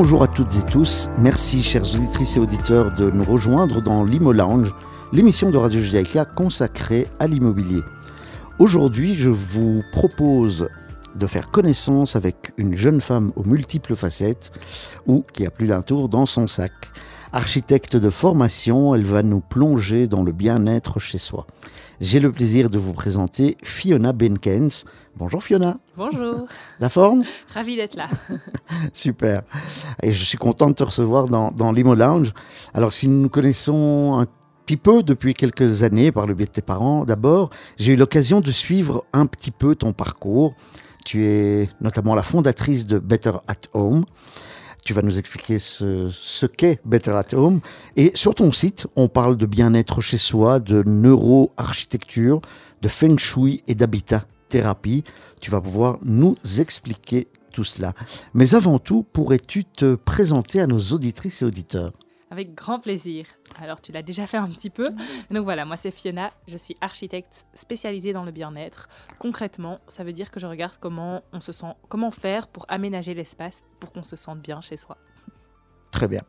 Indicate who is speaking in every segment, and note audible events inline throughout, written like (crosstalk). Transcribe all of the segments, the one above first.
Speaker 1: Bonjour à toutes et tous. Merci, chers auditrices et auditeurs, de nous rejoindre dans l'Imo Lounge, l'émission de Radio Judaïka consacrée à l'immobilier. Aujourd'hui, je vous propose de faire connaissance avec une jeune femme aux multiples facettes ou qui a plus d'un tour dans son sac. Architecte de formation, elle va nous plonger dans le bien-être chez soi. J'ai le plaisir de vous présenter Fiona Benkens. Bonjour Fiona.
Speaker 2: Bonjour. (laughs)
Speaker 1: La forme?
Speaker 2: Ravi d'être là. (laughs)
Speaker 1: Super. Et je suis content de te recevoir dans, dans l'Imo Lounge. Alors si nous nous connaissons un petit peu depuis quelques années par le biais de tes parents d'abord, j'ai eu l'occasion de suivre un petit peu ton parcours. Tu es notamment la fondatrice de Better at Home. Tu vas nous expliquer ce, ce qu'est Better at Home. Et sur ton site, on parle de bien-être chez soi, de neuroarchitecture, de feng shui et d'habitat thérapie. Tu vas pouvoir nous expliquer tout cela. Mais avant tout, pourrais-tu te présenter à nos auditrices et auditeurs?
Speaker 2: Avec grand plaisir. Alors, tu l'as déjà fait un petit peu. Donc voilà, moi c'est Fiona, je suis architecte spécialisée dans le bien-être. Concrètement, ça veut dire que je regarde comment on se sent, comment faire pour aménager l'espace pour qu'on se sente bien chez soi.
Speaker 1: Très bien.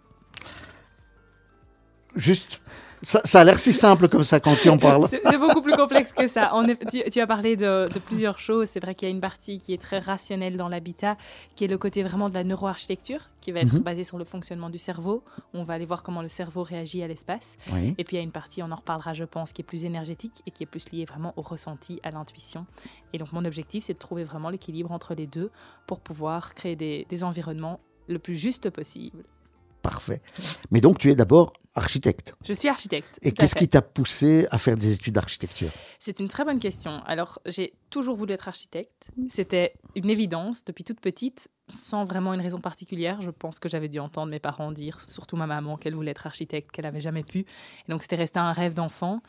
Speaker 1: Juste ça, ça, a l'air si simple comme ça quand tu en parles.
Speaker 2: C'est beaucoup plus complexe que ça. On est, tu, tu, as parlé de, de plusieurs choses. C'est vrai qu'il y a une partie qui est très rationnelle dans l'habitat, qui est le côté vraiment de la neuroarchitecture, qui va être
Speaker 1: Mhm.
Speaker 2: basée sur le fonctionnement du cerveau. On va aller voir comment le cerveau réagit à l'espace.
Speaker 1: Oui.
Speaker 2: Et puis il y a une partie, on en reparlera, je pense, qui est plus énergétique et qui est plus liée vraiment au ressenti, à l'intuition. Et donc mon objectif, c'est de trouver vraiment l'équilibre entre les deux pour pouvoir créer des, des environnements le plus juste possible.
Speaker 1: Parfait. Mais donc, tu es d'abord architecte.
Speaker 2: Je suis architecte.
Speaker 1: Et qu'est-ce qui t'a poussé à faire des études d'architecture?
Speaker 2: C'est une très bonne question. Alors, j'ai toujours voulu être architecte. C'était une évidence depuis toute petite, sans vraiment une raison particulière. Je pense que j'avais dû entendre mes parents dire, surtout ma maman, qu'elle voulait être architecte, qu'elle n'avait jamais pu. Et donc, c'était resté un rêve d'enfant.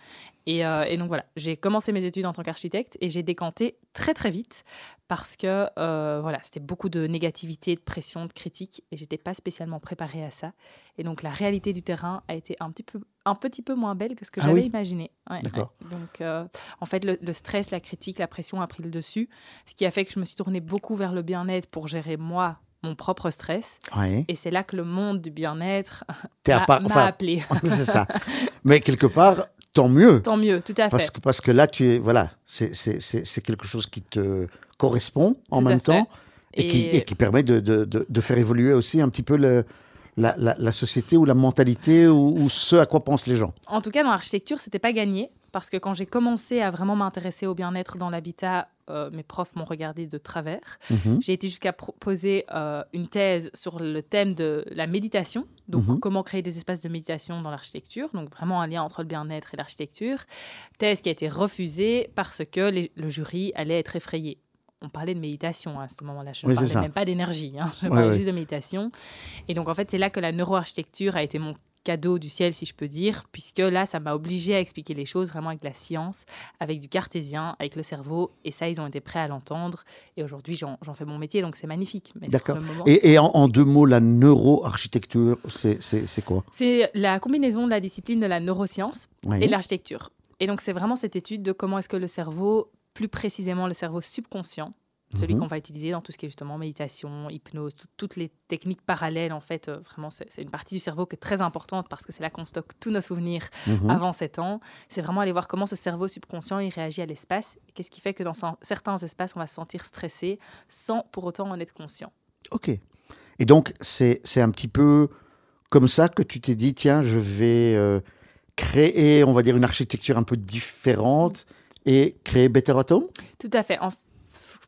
Speaker 2: Et, euh, et donc, voilà, j'ai commencé mes études en tant qu'architecte et j'ai décanté très, très vite parce que, euh, voilà, c'était beaucoup de négativité, de pression, de critique et j'étais pas spécialement préparée à ça. Et donc, la réalité du terrain a été un petit peu, un petit peu moins belle que ce que
Speaker 1: Ah
Speaker 2: j'avais
Speaker 1: oui
Speaker 2: imaginé. Ouais. Donc, euh, en fait, le, le stress, la critique, la pression a pris le dessus, ce qui a fait que je me suis tournée beaucoup vers le bien-être pour gérer moi mon propre stress. Et c'est là que le monde du bien-être (laughs) m'a m'a
Speaker 1: enfin,
Speaker 2: appelé. (laughs)
Speaker 1: c'est ça. (laughs) Mais quelque part, tant mieux.
Speaker 2: Tant mieux, tout à fait.
Speaker 1: Parce que, parce que là, tu es, voilà, c'est- quelque chose qui te correspond en
Speaker 2: Tout
Speaker 1: même temps et, qui,
Speaker 2: Et-
Speaker 1: et qui permet de, de- de- de faire évoluer aussi un petit peu le- la, la- la société ou la mentalité ou, ou ce à quoi pensent les gens.
Speaker 2: En tout cas, dans l'architecture, c'était pas gagné parce que quand j'ai commencé à vraiment m'intéresser au bien-être dans l'habitat, euh, mes profs m'ont regardé de travers.
Speaker 1: Mhm.
Speaker 2: J'ai été jusqu'à proposer euh, une thèse sur le thème de la méditation, donc
Speaker 1: Mhm.
Speaker 2: comment créer des espaces de méditation dans l'architecture, donc vraiment un lien entre le bien-être et l'architecture. Thèse qui a été refusée parce que les- le jury allait être effrayé. On parlait de méditation à ce moment-là, je ne
Speaker 1: Oui,
Speaker 2: parlais même pas d'énergie, hein, je
Speaker 1: Ouais,
Speaker 2: parlais
Speaker 1: ouais.
Speaker 2: juste de méditation. Et donc en fait, c'est là que la neuroarchitecture a été mon cadeau du ciel, si je peux dire, puisque là, ça m'a obligé à expliquer les choses vraiment avec la science, avec du cartésien, avec le cerveau, et ça, ils ont été prêts à l'entendre. Et aujourd'hui, j'en fais mon métier, donc c'est magnifique.
Speaker 1: D'accord. Et, et en, en deux mots, la neuroarchitecture, c'est quoi?
Speaker 2: C'est la combinaison de la discipline de la neuroscience
Speaker 1: Oui.
Speaker 2: et de l'architecture. Et donc, c'est vraiment cette étude de comment est-ce que le cerveau, plus précisément le cerveau subconscient, celui
Speaker 1: Mhm.
Speaker 2: qu'on va utiliser dans tout ce qui est justement méditation, hypnose, tout- toutes les techniques parallèles, en fait, euh, vraiment, c'est une partie du cerveau qui est très importante parce que c'est là qu'on stocke tous nos souvenirs
Speaker 1: Mhm.
Speaker 2: avant 7 ans. C'est vraiment aller voir comment ce cerveau subconscient il réagit à l'espace. Qu'est-ce qui fait que dans cer- certains espaces, on va se sentir stressé sans pour autant en être conscient.
Speaker 1: Ok. Et donc, c'est c'est un petit peu comme ça que tu t'es dit, tiens, je vais euh, créer, on va dire, une architecture un peu différente et créer Better at Home
Speaker 2: Tout à fait. En-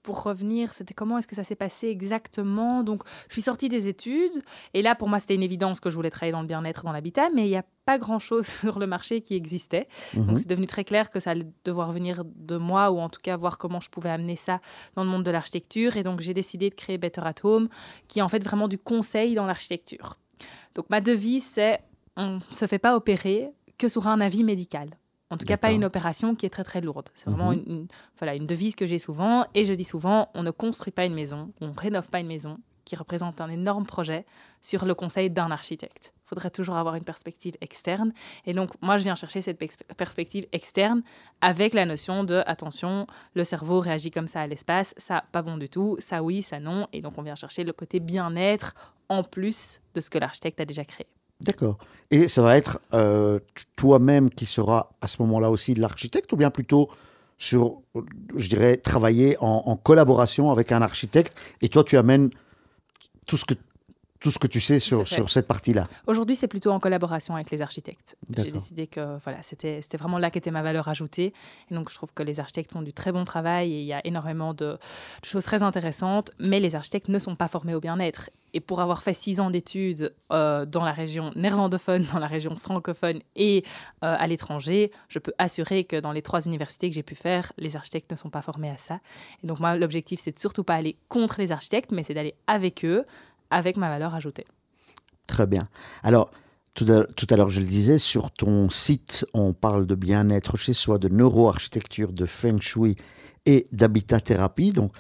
Speaker 2: pour revenir, c'était comment est-ce que ça s'est passé exactement? Donc, je suis sortie des études et là, pour moi, c'était une évidence que je voulais travailler dans le bien-être, dans l'habitat, mais il n'y a pas grand-chose (laughs) sur le marché qui existait.
Speaker 1: Mhm.
Speaker 2: Donc, c'est devenu très clair que ça allait devoir venir de moi ou en tout cas voir comment je pouvais amener ça dans le monde de l'architecture. Et donc, j'ai décidé de créer Better at Home, qui est en fait vraiment du conseil dans l'architecture. Donc, ma devise, c'est on ne se fait pas opérer que sur un avis médical. En tout cas, pas une opération qui est très très lourde. C'est vraiment
Speaker 1: Mhm.
Speaker 2: une, une- voilà, une devise que j'ai souvent. Et je dis souvent, on ne construit pas une maison, on rénove pas une maison, qui représente un énorme projet sur le conseil d'un architecte. Il faudrait toujours avoir une perspective externe. Et donc, moi, je viens chercher cette perspective externe avec la notion de, attention, le cerveau réagit comme ça à l'espace, ça, pas bon du tout, ça oui, ça non. Et donc, on vient chercher le côté bien-être en plus de ce que l'architecte a déjà créé.
Speaker 1: D'accord. Et ça va être euh, toi-même qui sera à ce moment-là aussi l'architecte ou bien plutôt sur, je dirais, travailler en, collaboration avec un architecte et toi tu amènes tout ce que tout ce que tu sais sur, sur cette partie-là
Speaker 2: Aujourd'hui, c'est plutôt en collaboration avec les architectes. J'ai décidé que voilà, c'était vraiment là qu'était ma valeur ajoutée. Et donc, je trouve que les architectes font du très bon travail et il y a énormément de, choses très intéressantes, mais les architectes ne sont pas formés au bien-être. Et pour avoir fait six ans d'études euh, dans la région néerlandophone, dans la région francophone et euh, à l'étranger, je peux assurer que dans les trois universités que j'ai pu faire, les architectes ne sont pas formés à ça. Et donc moi, l'objectif, c'est de surtout pas aller contre les architectes, mais c'est d'aller avec eux, avec ma valeur ajoutée.
Speaker 1: Très bien. Alors, tout à, l'heure, je le disais, sur ton site, on parle de bien-être chez soi, de neuroarchitecture, de feng shui et d'habitat-thérapie. Donc,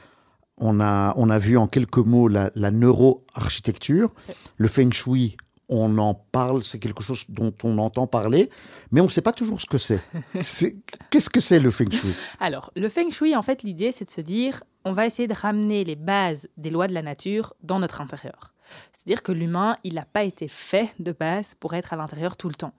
Speaker 1: on a, on a vu en quelques mots la, la neuroarchitecture. Le feng shui, on en parle, c'est quelque chose dont on entend parler, mais on ne sait pas toujours ce que c'est. (laughs) Qu'est-ce que c'est le feng shui?
Speaker 2: Alors, le feng shui, en fait, l'idée, c'est de se dire, on va essayer de ramener les bases des lois de la nature dans notre intérieur. C'est-à-dire que l'humain, il n'a pas été fait de base pour être à l'intérieur tout le temps.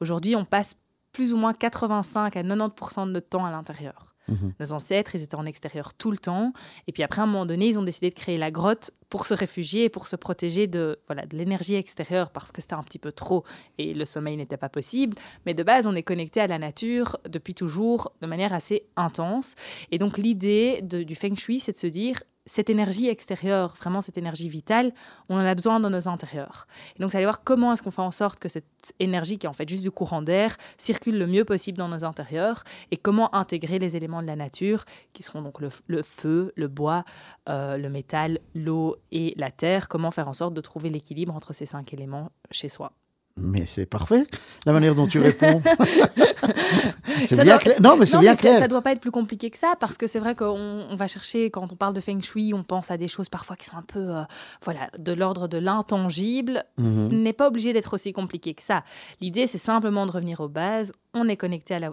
Speaker 2: Aujourd'hui, on passe plus ou moins 85 à 90% de notre temps à l'intérieur. Mhm. Nos ancêtres, ils étaient en extérieur tout le temps. Et puis après, à un moment donné, ils ont décidé de créer la grotte pour se réfugier et pour se protéger de voilà de l'énergie extérieure parce que c'était un petit peu trop et le sommeil n'était pas possible. Mais de base, on est connecté à la nature depuis toujours de manière assez intense. Et donc l'idée du feng shui, c'est de se dire cette énergie extérieure, vraiment cette énergie vitale, on en a besoin dans nos intérieurs. Et donc, c'est aller voir comment est-ce qu'on fait en sorte que cette énergie, qui est en fait juste du courant d'air, circule le mieux possible dans nos intérieurs et comment intégrer les éléments de la nature, qui seront donc le, feu, le bois, euh, le métal, l'eau et la terre, comment faire en sorte de trouver l'équilibre entre ces cinq éléments chez soi.
Speaker 1: Mais c'est parfait, la manière dont tu réponds. (laughs) c'est bien clair. Non, mais c'est bien clair.
Speaker 2: Ça ne doit pas être plus compliqué que ça, parce que c'est vrai qu'on va chercher, quand on parle de feng shui, on pense à des choses parfois qui sont un peu euh, voilà, de l'ordre de l'intangible. Mhm. Ce n'est pas obligé d'être aussi compliqué que ça. L'idée, c'est simplement de revenir aux bases. On est connecté à la,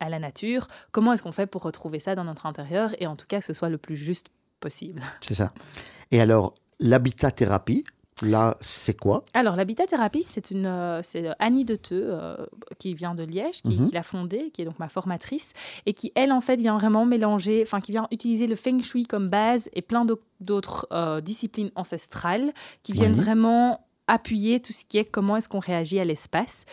Speaker 2: à la nature. Comment est-ce qu'on fait pour retrouver ça dans notre intérieur? Et en tout cas que ce soit le plus juste possible
Speaker 1: C'est ça. Et alors, l'habitat-thérapie, Là, c'est quoi
Speaker 2: Alors, l'habitat-thérapie, c'est une, euh, c'est Annie Deteux, euh, qui vient de Liège, qui, mhm. l'a fondée, qui est donc ma formatrice, et qui, elle, en fait, vient vraiment mélanger, enfin, qui vient utiliser le feng shui comme base et plein d'autres euh, disciplines ancestrales qui viennent vraiment appuyer tout ce qui est comment est-ce qu'on réagit à l'espace.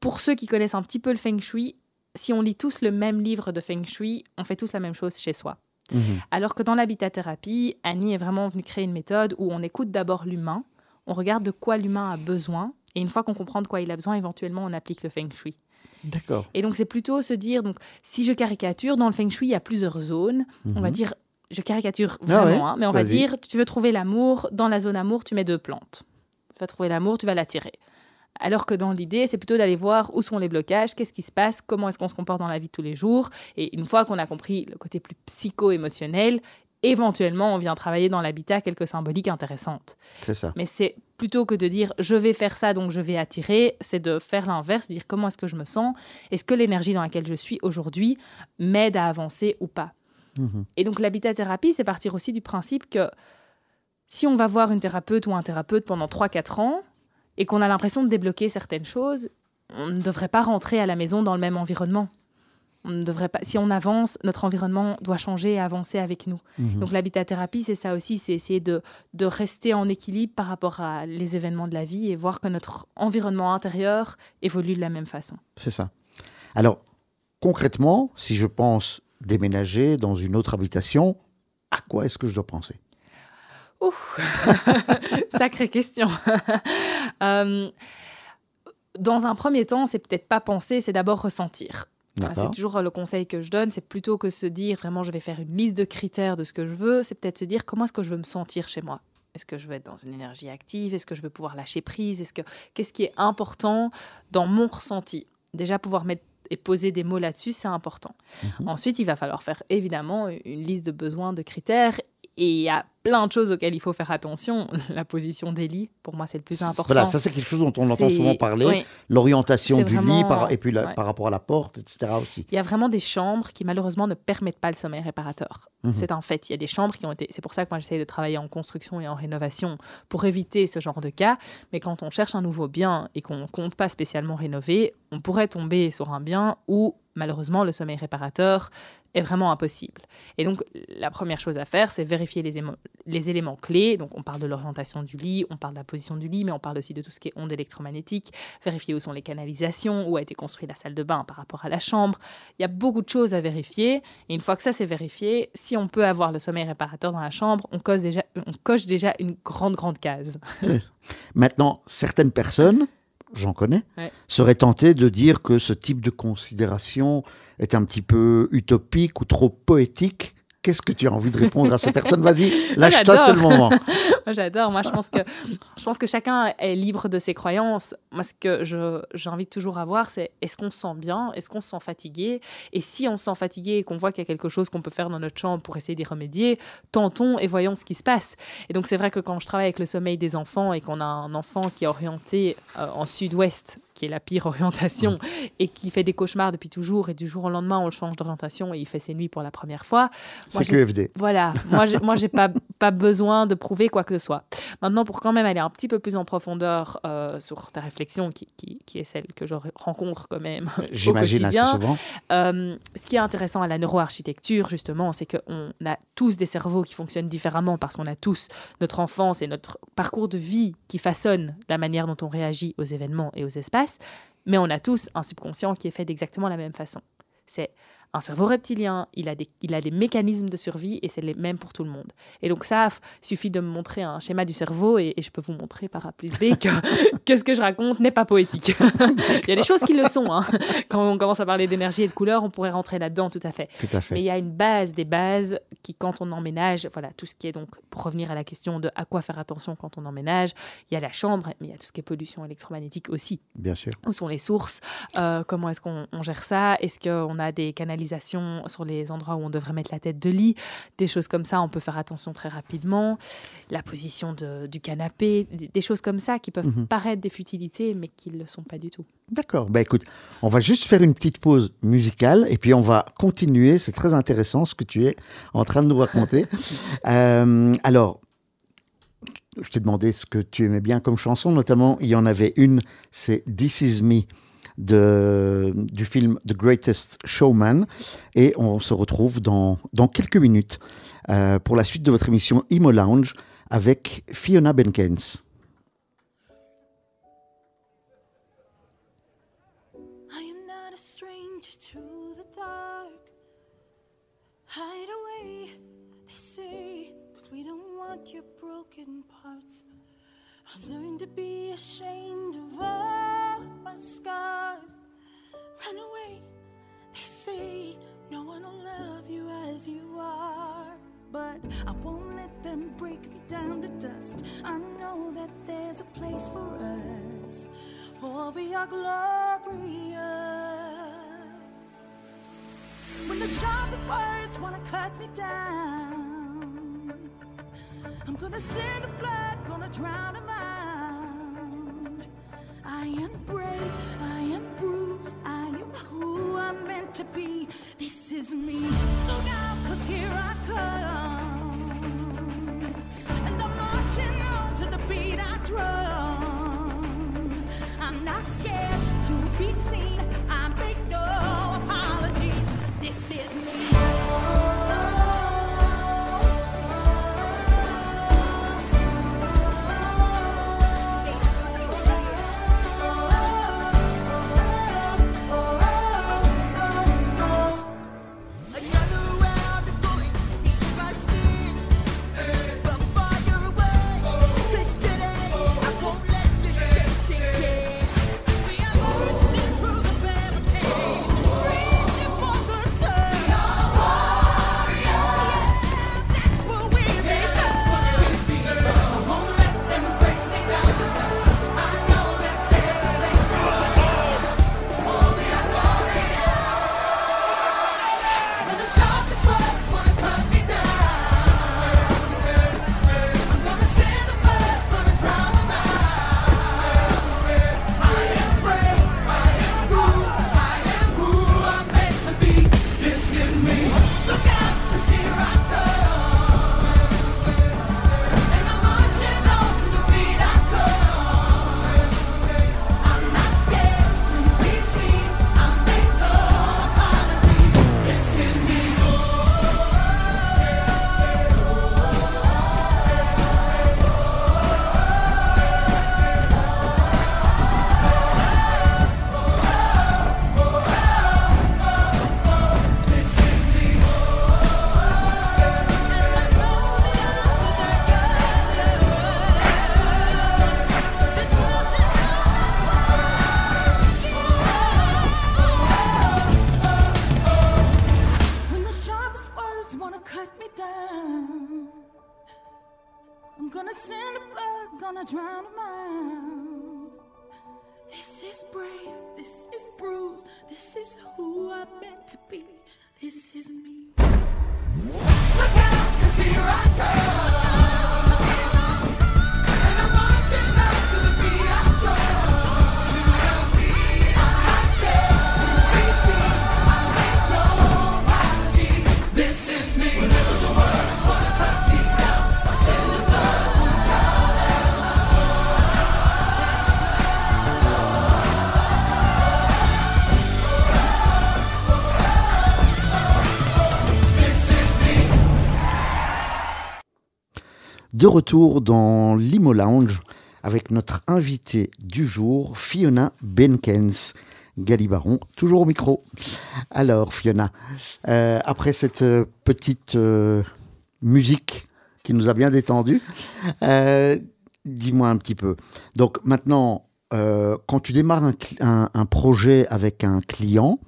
Speaker 2: Pour ceux qui connaissent un petit peu le feng shui, si on lit tous le même livre de feng shui, on fait tous la même chose chez soi. Mhm. Alors que dans l'habitat-thérapie, Annie est vraiment venue créer une méthode où on écoute d'abord l'humain, on regarde de quoi l'humain a besoin, et une fois qu'on comprend de quoi il a besoin, éventuellement, on applique le feng shui.
Speaker 1: D'accord.
Speaker 2: Et donc, c'est plutôt se dire, donc, si je caricature, dans le feng shui, il y a plusieurs zones. On va mhm. dire, je caricature ah vraiment, hein, mais on va dire, tu veux trouver l'amour, dans la zone amour, tu mets deux plantes. Tu vas trouver l'amour, tu vas l'attirer. Alors que dans l'idée, c'est plutôt d'aller voir où sont les blocages, qu'est-ce qui se passe, comment est-ce qu'on se comporte dans la vie de tous les jours. Et une fois qu'on a compris le côté plus psycho-émotionnel, éventuellement, on vient travailler dans l'habitat quelques symboliques intéressantes.
Speaker 1: C'est ça.
Speaker 2: Mais c'est plutôt que de dire je vais faire ça, donc je vais attirer, c'est de faire l'inverse, dire comment est-ce que je me sens, est-ce que l'énergie dans laquelle je suis aujourd'hui m'aide à avancer ou pas. Mhm. Et donc l'habitat-thérapie, c'est partir aussi du principe que si on va voir une thérapeute ou un thérapeute pendant 3-4 ans et qu'on a l'impression de débloquer certaines choses, on ne devrait pas rentrer à la maison dans le même environnement. On ne devrait pas, si on avance, notre environnement doit changer et avancer avec nous. Mhm. Donc l'habitat-thérapie, c'est ça aussi, c'est essayer de, de, rester en équilibre par rapport à les événements de la vie et voir que notre environnement intérieur évolue de la même façon.
Speaker 1: C'est ça. Alors, concrètement, si je pense déménager dans une autre habitation, à quoi est-ce que je dois penser?
Speaker 2: Ouf, (laughs) sacrée question. (laughs) Euh, dans un premier temps, c'est peut-être pas penser, c'est d'abord ressentir. C'est toujours le conseil que je donne, c'est plutôt que se dire vraiment je vais faire une liste de critères de ce que je veux, c'est peut-être se dire comment est-ce que je veux me sentir chez moi? Est-ce que je veux être dans une énergie active? Est-ce que je veux pouvoir lâcher prise? Est-ce que qu'est-ce qui est important dans mon ressenti? Déjà pouvoir mettre et poser des mots là-dessus, c'est important. Mhm. Ensuite, il va falloir faire évidemment une liste de besoins, de critères et il y a plein de choses auxquelles il faut faire attention. (laughs) La position des lits, pour moi, c'est le plus important.
Speaker 1: Voilà, ça c'est quelque chose dont on entend souvent parler.
Speaker 2: oui.
Speaker 1: L'orientation du lit par, et puis la-
Speaker 2: ouais.
Speaker 1: par rapport à la porte, etc. aussi.
Speaker 2: Il y a vraiment des chambres qui malheureusement ne permettent pas le sommeil réparateur.
Speaker 1: Mhm.
Speaker 2: C'est un fait. Il y a des chambres qui ont été. C'est pour ça que moi j'essaie de travailler en construction et en rénovation pour éviter ce genre de cas. Mais quand on cherche un nouveau bien et qu'on ne compte pas spécialement rénover, on pourrait tomber sur un bien où malheureusement le sommeil réparateur est vraiment impossible. Et donc la première chose à faire, c'est vérifier les, éléments clés. Donc on parle de l'orientation du lit, on parle de la position du lit, mais on parle aussi de tout ce qui est ondes électromagnétiques. Vérifier où sont les canalisations, où a été construite la salle de bain par rapport à la chambre. Il y a beaucoup de choses à vérifier. Et une fois que ça c'est vérifié, si on peut avoir le sommeil réparateur dans la chambre, on on coche déjà une grande, grande case. (laughs)
Speaker 1: Maintenant, certaines personnes, j'en connais,
Speaker 2: Ouais.
Speaker 1: seraient tentées de dire que ce type de considération est un petit peu utopique ou trop poétique. Qu'est-ce que tu as envie de répondre à ces personnes? Vas-y, (laughs) lâche-toi, c'est le
Speaker 2: j'adore.
Speaker 1: moment. (laughs)
Speaker 2: Moi, j'adore. Moi, je pense que je pense que chacun est libre de ses croyances. Moi, ce que je j'invite toujours à voir, c'est est-ce qu'on se sent bien, est-ce qu'on se sent fatigué, et si on se sent fatigué et qu'on voit qu'il y a quelque chose qu'on peut faire dans notre chambre pour essayer d'y remédier, tentons et voyons ce qui se passe. Et donc, c'est vrai que quand je travaille avec le sommeil des enfants et qu'on a un enfant qui est orienté euh, en sud-ouest, qui est la pire orientation, et qui fait des cauchemars depuis toujours, et du jour au lendemain, on le change d'orientation et il fait ses nuits pour la première fois.
Speaker 1: C'est QFD.
Speaker 2: voilà, moi, j'ai- moi, j'ai pas, pas besoin de prouver quoi que ce soit. Maintenant, pour quand même aller un petit peu plus en profondeur euh, sur ta réflexion, qui, qui, qui est celle que je rencontre quand même au
Speaker 1: assez
Speaker 2: quotidien,
Speaker 1: souvent.
Speaker 2: euh, ce qui est intéressant à la neuroarchitecture, justement, c'est qu'on a tous des cerveaux qui fonctionnent différemment parce qu'on a tous notre enfance et notre parcours de vie qui façonne la manière dont on réagit aux événements et aux espaces, mais on a tous un subconscient qui est fait d'exactement la même façon. Un cerveau reptilien, il a, des, il a des mécanismes de survie et c'est les mêmes pour tout le monde. Et donc ça, suffit de me montrer un schéma du cerveau et, et je peux vous montrer par A plus B que, (laughs) que ce que je raconte n'est pas poétique. (laughs) il y a des choses qui le sont. hein. Quand on commence à parler d'énergie et de couleur, on pourrait rentrer là-dedans tout à fait.
Speaker 1: Tout à fait.
Speaker 2: Mais il y a une base des bases qui, quand on emménage, voilà, tout ce qui est donc, pour revenir à la question de à quoi faire attention quand on emménage, il y a la chambre, mais il y a tout ce qui est pollution électromagnétique aussi.
Speaker 1: Bien sûr.
Speaker 2: Où sont les sources Euh, Comment est-ce qu'on on gère ça? Est-ce qu'on a des canalisations sur les endroits où on devrait mettre la tête de lit Des choses comme ça, on peut faire attention très rapidement. La position de- du canapé, des, des choses comme ça qui peuvent
Speaker 1: Mhm.
Speaker 2: paraître des futilités, mais qui ne le sont pas du tout.
Speaker 1: D'accord. Bah écoute, on va juste faire une petite pause musicale et puis on va continuer. C'est très intéressant ce que tu es en train de nous raconter. (laughs) Euh, alors, je t'ai demandé ce que tu aimais bien comme chanson. Notamment, il y en avait une, c'est This Is Me du film The Greatest Showman. Et on se retrouve dans, dans quelques minutes euh, pour la suite de votre émission Imo Lounge avec Fiona Benkens.
Speaker 3: Your broken parts. To be ashamed of my scars. Run away, they say, no one will love you as you are. But I won't let them break me down to dust. I know that there's a place for us for we are glorious. When the sharpest words wanna cut me down, I'm gonna send the blood, gonna drown them out. I am brave, I am bruised, I am who I'm meant to be. This is me. Look out, cause here I come. And I'm marching on to the beat I drum. I'm not scared to be seen. This is brave, this is bruised, this is who I'm meant to be. This is me. Look out, cause here I come.
Speaker 1: De retour dans l'Imo Lounge avec notre invité du jour, Fiona Benkens. Galibaron, toujours au micro. Alors, Fiona, euh, après cette euh, petite euh, musique qui nous a bien détendu, dis-moi un petit peu. Donc maintenant, quand tu démarres un, projet avec un client,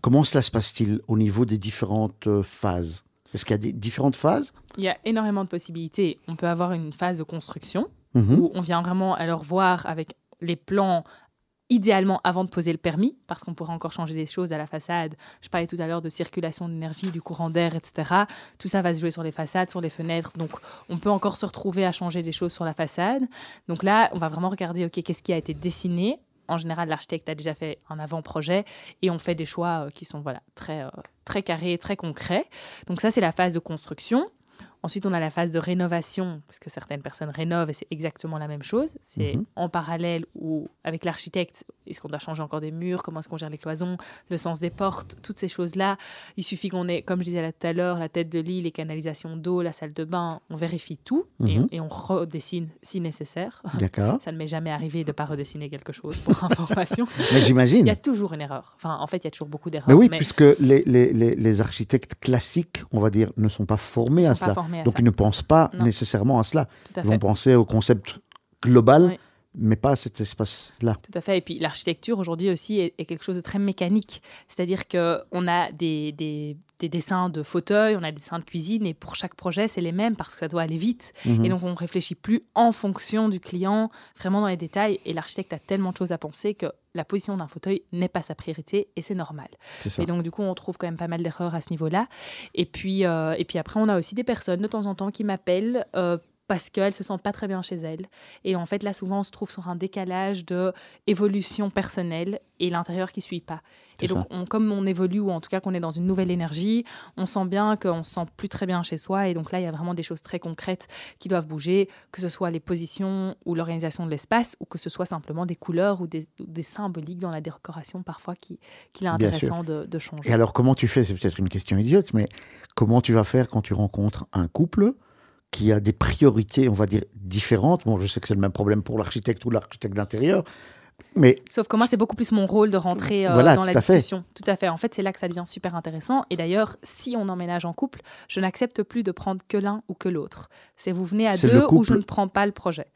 Speaker 1: comment cela se passe-t-il au niveau des différentes phases? Est-ce qu'il y a des différentes phases
Speaker 2: Il y a énormément de possibilités. On peut avoir une phase de construction
Speaker 1: Mhm.
Speaker 2: où on vient vraiment alors voir avec les plans idéalement avant de poser le permis, parce qu'on pourrait encore changer des choses à la façade. Je parlais tout à l'heure de circulation d'énergie, du courant d'air, etc. Tout ça va se jouer sur les façades, sur les fenêtres. Donc, on peut encore se retrouver à changer des choses sur la façade. Donc là, on va vraiment regarder, OK, qu'est-ce qui a été dessiné? En général, l'architecte a déjà fait un avant-projet et on fait des choix euh, qui sont voilà, très, euh, très carrés, très concrets. Donc ça, c'est la phase de construction. Ensuite, on a la phase de rénovation, parce que certaines personnes rénovent et c'est exactement la même chose. C'est
Speaker 1: Mhm.
Speaker 2: en parallèle ou avec l'architecte, est-ce qu'on doit changer encore des murs, comment est-ce qu'on gère les cloisons, le sens des portes, toutes ces choses-là. Il suffit qu'on ait, comme je disais là tout à l'heure, la tête de lit, les canalisations d'eau, la salle de bain, on vérifie tout et-
Speaker 1: Mhm.
Speaker 2: et, on redessine si nécessaire. (laughs)
Speaker 1: D'accord.
Speaker 2: Ça ne m'est jamais arrivé de ne pas redessiner quelque chose pour (laughs) information.
Speaker 1: Mais
Speaker 2: Il
Speaker 1: j'imagine.
Speaker 2: y a toujours une erreur. Enfin, en fait, il y a toujours beaucoup d'erreurs.
Speaker 1: Mais oui,
Speaker 2: mais
Speaker 1: puisque les, les- les- les architectes classiques, on va dire, ne sont pas formés à
Speaker 2: pas
Speaker 1: cela.
Speaker 2: formés à
Speaker 1: Donc
Speaker 2: ça.
Speaker 1: ils ne pensent pas
Speaker 2: Non.
Speaker 1: nécessairement à cela.
Speaker 2: Tout à
Speaker 1: Ils vont penser au concept global,
Speaker 2: Oui.
Speaker 1: Mais pas à cet espace-là.
Speaker 2: Tout à fait. Et puis l'architecture aujourd'hui aussi est, est quelque chose de très mécanique. C'est-à-dire qu'on a des, des- des dessins de fauteuils, on a des dessins de cuisine, et pour chaque projet, c'est les mêmes parce que ça doit aller vite.
Speaker 1: Mhm.
Speaker 2: Et donc on réfléchit plus en fonction du client, vraiment dans les détails. Et l'architecte a tellement de choses à penser que la position d'un fauteuil n'est pas sa priorité, et c'est normal. Et donc, du coup, on trouve quand même pas mal d'erreurs à ce niveau-là. Et puis, euh, et puis après, on a aussi des personnes de temps en temps qui m'appellent euh, parce qu'elles se sentent pas très bien chez elles. Et en fait, là, souvent, on se trouve sur un décalage de évolution personnelle et l'intérieur qui suit pas. Et donc, on- comme on évolue, ou en tout cas qu'on est dans une nouvelle énergie, on sent bien qu'on se sent plus très bien chez soi. Et donc là, il y a vraiment des choses très concrètes qui doivent bouger, que ce soit les positions ou l'organisation de l'espace, ou que ce soit simplement des couleurs ou des, ou des symboliques dans la décoration parfois qui, qu'il est
Speaker 1: Bien sûr.
Speaker 2: intéressant de, de changer.
Speaker 1: Et alors, comment tu fais? C'est peut-être une question idiote, mais comment tu vas faire quand tu rencontres un couple qui a des priorités, on va dire, différentes. Bon, je sais que c'est le même problème pour l'architecte ou l'architecte d'intérieur, mais
Speaker 2: Sauf que moi, c'est beaucoup plus mon rôle de rentrer euh,
Speaker 1: Voilà,
Speaker 2: dans la
Speaker 1: fait.
Speaker 2: discussion. Tout à fait. En fait, c'est là que ça devient super intéressant. Et d'ailleurs, si on emménage en couple, je n'accepte plus de prendre que l'un ou que l'autre. C'est vous venez à deux ou je ne prends pas le projet.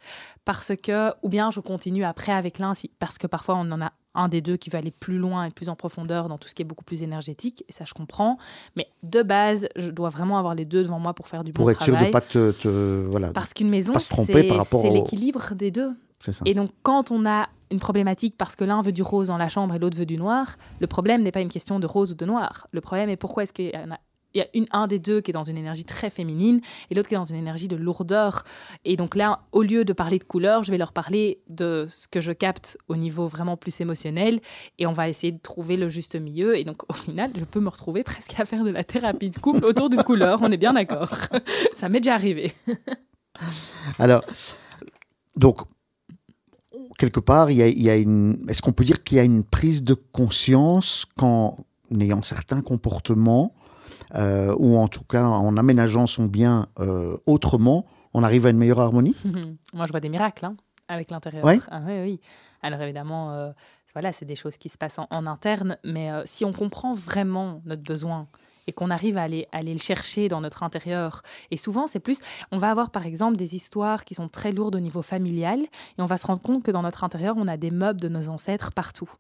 Speaker 2: Parce que, ou bien je continue après avec l'un, si, parce que parfois on en a un des deux qui veut aller plus loin et plus en profondeur dans tout ce qui est beaucoup plus énergétique. Et ça, je comprends. Mais de base, je dois vraiment avoir les deux devant moi pour faire du
Speaker 1: pour
Speaker 2: bon
Speaker 1: être sûr
Speaker 2: travail.
Speaker 1: de pas te, te- voilà,
Speaker 2: Parce qu'une maison,
Speaker 1: pas se tromper
Speaker 2: c'est
Speaker 1: par au-
Speaker 2: l'équilibre des deux.
Speaker 1: Ça.
Speaker 2: Et donc, quand on a une problématique parce que l'un veut du rose dans la chambre et l'autre veut du noir, le problème n'est pas une question de rose ou de noir. Le problème est pourquoi est-ce qu'il y en a il y a une, un des deux qui est dans une énergie très féminine et l'autre qui est dans une énergie de lourdeur. Et donc là, au lieu de parler de couleur, je vais leur parler de ce que je capte au niveau vraiment plus émotionnel et on va essayer de trouver le juste milieu. Et donc au final, je peux me retrouver (laughs) presque à faire de la thérapie de couple autour d'une couleur, on est bien d'accord. (laughs) Ça m'est déjà arrivé.
Speaker 1: Alors, donc, quelque part, il y a, il y a une. Est-ce qu'on peut dire qu'il y a une prise de conscience qu'en ayant certains comportements, euh, ou en tout cas en aménageant son bien euh, autrement, on arrive à une meilleure harmonie? (laughs)
Speaker 2: Moi, je vois des miracles hein, avec l'intérieur.
Speaker 1: Ouais.
Speaker 2: Ah, oui, oui. Alors évidemment, euh, voilà, c'est des choses qui se passent en, en interne, mais si on comprend vraiment notre besoin et qu'on arrive à aller, aller le chercher dans notre intérieur, et souvent c'est plus, on va avoir par exemple des histoires qui sont très lourdes au niveau familial, et on va se rendre compte que dans notre intérieur, on a des meubles de nos ancêtres partout.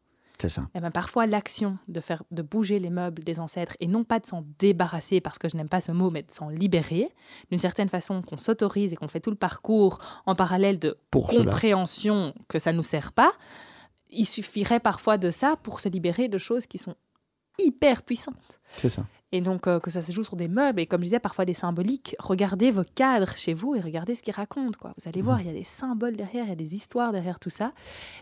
Speaker 1: C'est ça.
Speaker 2: Et ben parfois l'action de faire de bouger les meubles des ancêtres et non pas de s'en débarrasser parce que je n'aime pas ce mot mais de s'en libérer d'une certaine façon qu'on s'autorise et qu'on fait tout le parcours en parallèle de
Speaker 1: Pour cela.
Speaker 2: compréhension que ça nous sert pas il suffirait parfois de ça pour se libérer de choses qui sont hyper puissantes
Speaker 1: C'est ça.
Speaker 2: et donc euh, que ça se joue sur des meubles et comme je disais parfois des symboliques regardez vos cadres chez vous et regardez ce qu'ils racontent quoi. Vous allez voir il y a des symboles derrière il y a des histoires derrière tout ça.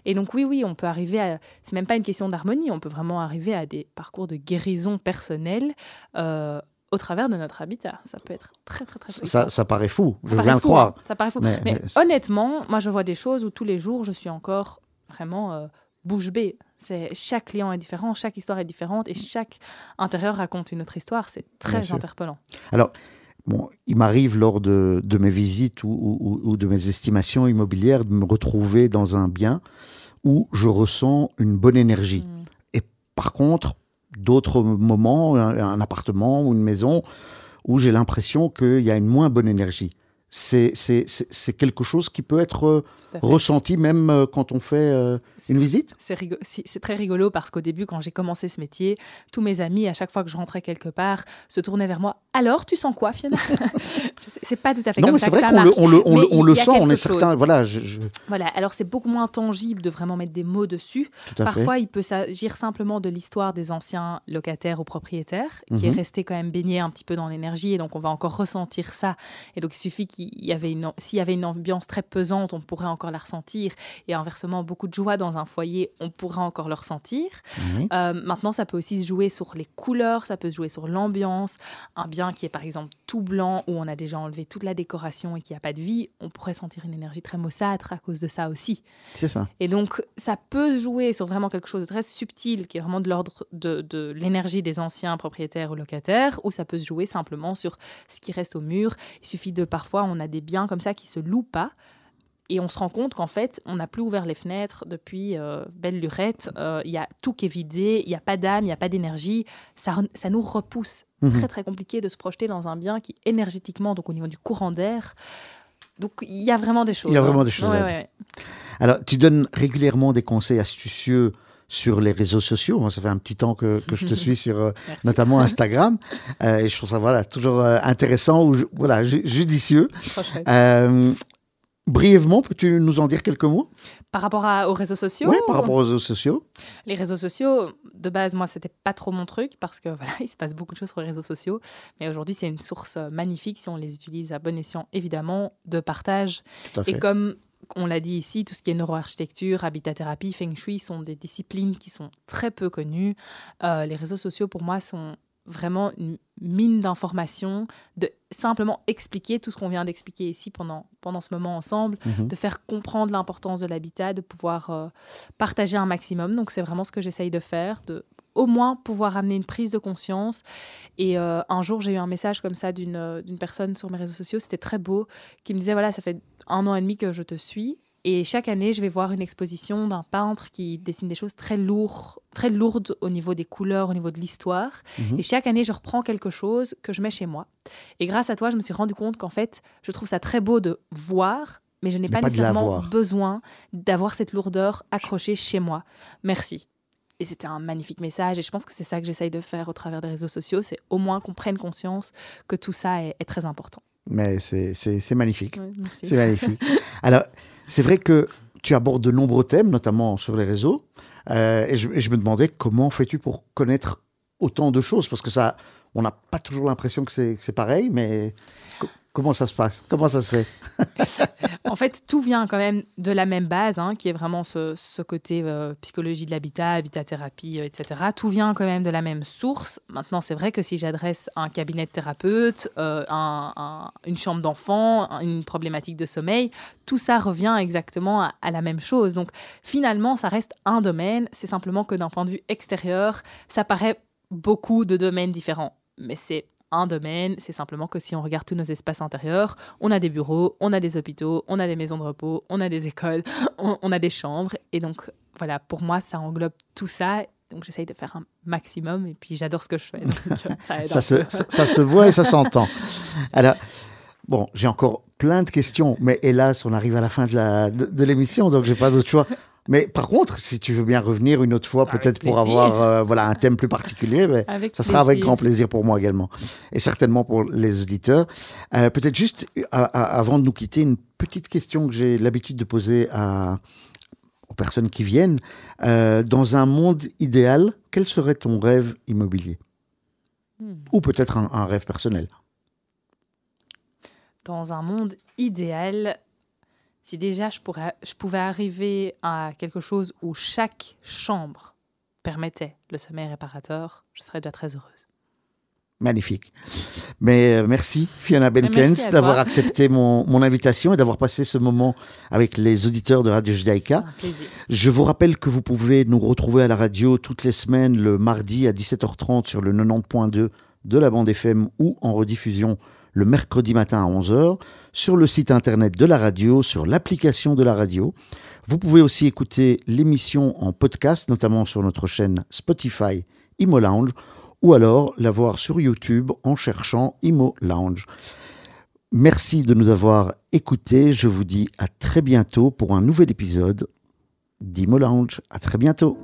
Speaker 2: Et donc oui oui on peut arriver à c'est même pas une question d'harmonie on peut vraiment arriver à des parcours de guérison personnelle euh, au travers de notre habitat. Ça peut être très très très
Speaker 1: Ça, ça, paraît fou, je viens de
Speaker 2: fou,
Speaker 1: croire.
Speaker 2: hein, ça paraît fou.
Speaker 1: Mais-
Speaker 2: mais,
Speaker 1: mais c'est-
Speaker 2: honnêtement moi je vois des choses où tous les jours je suis encore vraiment euh, bouche bée c'est chaque client est différent chaque histoire est différente et chaque intérieur raconte une autre histoire c'est très
Speaker 1: sûr.
Speaker 2: interpellant
Speaker 1: Bon, il m'arrive lors de, de mes visites ou, ou- ou de mes estimations immobilières de me retrouver dans un bien où je ressens une bonne énergie.
Speaker 2: Mm.
Speaker 1: Par contre, d'autres moments, un, un appartement ou une maison, où j'ai l'impression qu'il y a une moins bonne énergie. C'est quelque chose qui peut être euh, ressenti même euh, quand on fait euh, une visite?
Speaker 2: C'est très rigolo parce qu'au début, quand j'ai commencé ce métier, tous mes amis, à chaque fois que je rentrais quelque part, se tournaient vers moi. Alors, tu sens quoi, Fiona (laughs) C'est pas tout à fait
Speaker 1: Non,
Speaker 2: comme
Speaker 1: mais
Speaker 2: ça
Speaker 1: c'est vrai qu'on le, on le, on le- on sent, on est certain. Voilà, je, je-
Speaker 2: Voilà, alors c'est beaucoup moins tangible de vraiment mettre des mots dessus.
Speaker 1: fait.
Speaker 2: Parfois, il peut s'agir simplement de l'histoire des anciens locataires ou propriétaires, qui est
Speaker 1: Mhm.
Speaker 2: resté quand même baigné un petit peu dans l'énergie, et donc on va encore ressentir ça. Et donc, il suffit qu'il y avait une, s'il y avait une ambiance très pesante, on pourrait encore la ressentir. Et inversement, beaucoup de joie dans un foyer, on pourra encore le ressentir. Euh, maintenant, ça peut aussi se jouer sur les couleurs, ça peut se jouer sur l'ambiance. Un bien qui est par exemple tout blanc, où on a déjà enlevé toute la décoration et qui n'a pas de vie, on pourrait sentir une énergie très maussâtre à cause de ça aussi.
Speaker 1: C'est ça.
Speaker 2: Et donc, ça peut se jouer sur vraiment quelque chose de très subtil, qui est vraiment de l'ordre de, de l'énergie des anciens propriétaires ou locataires, ou ça peut se jouer simplement sur ce qui reste au mur. Il suffit de parfois, on a des biens comme ça qui se louent pas. Et on se rend compte qu'en fait, on n'a plus ouvert les fenêtres depuis euh, belle lurette. Euh, Il y a tout qui est vidé, il n'y a pas d'âme, il n'y a pas d'énergie. Ça, ça nous repousse.
Speaker 1: Mhm.
Speaker 2: Très, très compliqué de se projeter dans un bien qui, énergétiquement, donc au niveau du courant d'air, donc il y a vraiment des choses.
Speaker 1: Il y a
Speaker 2: hein.
Speaker 1: vraiment des choses
Speaker 2: ouais, ouais.
Speaker 1: Alors, tu donnes régulièrement des conseils astucieux sur les réseaux sociaux. Moi, ça fait un petit temps que, que je te (laughs) suis sur euh, notamment (laughs) Instagram. Euh, et je trouve ça voilà, toujours euh, intéressant ou voilà, ju- judicieux. Brièvement, peux-tu nous en dire quelques mots?
Speaker 2: Par rapport à- aux réseaux sociaux
Speaker 1: Oui, par rapport aux réseaux sociaux.
Speaker 2: Les réseaux sociaux, de base, moi, c'était pas trop mon truc parce que (laughs) voilà, il se passe beaucoup de choses sur les réseaux sociaux. Mais aujourd'hui, c'est une source magnifique si on les utilise à bon escient, évidemment, de partage.
Speaker 1: Tout à fait.
Speaker 2: Et comme on l'a dit ici, tout ce qui est neuroarchitecture, habitat-thérapie, feng shui sont des disciplines qui sont très peu connues. Euh, les réseaux sociaux, pour moi, sont vraiment une mine d'informations, de simplement expliquer tout ce qu'on vient d'expliquer ici pendant, pendant ce moment ensemble,
Speaker 1: Mhm.
Speaker 2: de faire comprendre l'importance de l'habitat, de pouvoir euh, partager un maximum. Donc c'est vraiment ce que j'essaye de faire, de au moins pouvoir amener une prise de conscience. Et euh, un jour, j'ai eu un message comme ça d'une euh, d'une personne sur mes réseaux sociaux, c'était très beau, qui me disait, voilà, ça fait un an et demi que je te suis. Et chaque année, je vais voir une exposition d'un peintre qui dessine des choses très lourdes, très lourdes au niveau des couleurs, au niveau de l'histoire.
Speaker 1: Mhm.
Speaker 2: Et chaque année, je reprends quelque chose que je mets chez moi. Et grâce à toi, je me suis rendu compte qu'en fait, je trouve ça très beau de voir, mais je n'ai
Speaker 1: Mais
Speaker 2: pas, nécessairement besoin d'avoir cette lourdeur accrochée chez moi. Merci. Et c'était un magnifique message. Et je pense que c'est ça que j'essaye de faire au travers des réseaux sociaux. C'est au moins qu'on prenne conscience que tout ça est, est très important.
Speaker 1: Mais c'est- magnifique.
Speaker 2: Ouais.
Speaker 1: C'est magnifique. (laughs) Alors, c'est vrai que tu abordes de nombreux thèmes, notamment sur les réseaux. Euh, et, je, et je me demandais comment fais-tu pour connaître autant de choses? Parce que ça, on n'a pas toujours l'impression que c'est pareil, mais comment ça se passe? Comment ça se fait? (laughs)
Speaker 2: En fait, tout vient quand même de la même base, hein, qui est vraiment ce, côté euh, psychologie de l'habitat, habitat-thérapie, euh, etc. Tout vient quand même de la même source. Maintenant, c'est vrai que si j'adresse un cabinet de thérapeute, euh, un- un- une chambre d'enfant, un- une problématique de sommeil, tout ça revient exactement à, à la même chose. Donc, finalement, ça reste un domaine. C'est simplement que d'un point de vue extérieur, ça paraît beaucoup de domaines différents. Mais c'est un domaine, c'est simplement que si on regarde tous nos espaces intérieurs, on a des bureaux, on a des hôpitaux, on a des maisons de repos, on a des écoles, (laughs) on, on a des chambres. Et donc, voilà, pour moi, ça englobe tout ça. Donc, j'essaye de faire un maximum et puis j'adore ce que je fais. Donc, (laughs) ça
Speaker 1: se,
Speaker 2: peu.
Speaker 1: ça, ça se voit et ça s'entend. Alors, bon, j'ai encore plein de questions, mais hélas, on arrive à la fin de la- de, de l'émission, donc j'ai pas d'autre choix. Mais par contre, si tu veux bien revenir une autre fois, peut-être pour avoir euh, voilà, un thème plus particulier, mais ça sera avec grand plaisir pour moi également. Et certainement pour les auditeurs. Euh, peut-être juste, à- à- avant de nous quitter, une petite question que j'ai l'habitude de poser à, aux personnes qui viennent. Euh, dans un monde idéal, quel serait ton rêve immobilier?
Speaker 2: Hmm.
Speaker 1: Ou peut-être un, un rêve personnel?
Speaker 2: Dans un monde idéal, si déjà je, pourrais, je pouvais arriver à quelque chose où chaque chambre permettait le sommeil réparateur, je serais déjà très heureuse.
Speaker 1: Magnifique. Mais euh, merci Fiona Benkens d'avoir accepté mon, mon invitation et d'avoir passé ce moment avec les auditeurs de Radio Judaïka. Je vous rappelle que vous pouvez nous retrouver à la radio toutes les semaines le mardi à 17h30 sur le 90.2 de la bande FM ou en rediffusion le mercredi matin à 11h sur le site internet de la radio, sur l'application de la radio. Vous pouvez aussi écouter l'émission en podcast, notamment sur notre chaîne Spotify Imo Lounge ou alors la voir sur YouTube en cherchant Imo Lounge. Merci de nous avoir écoutés. Je vous dis à très bientôt pour un nouvel épisode d'Imo Lounge. À très bientôt.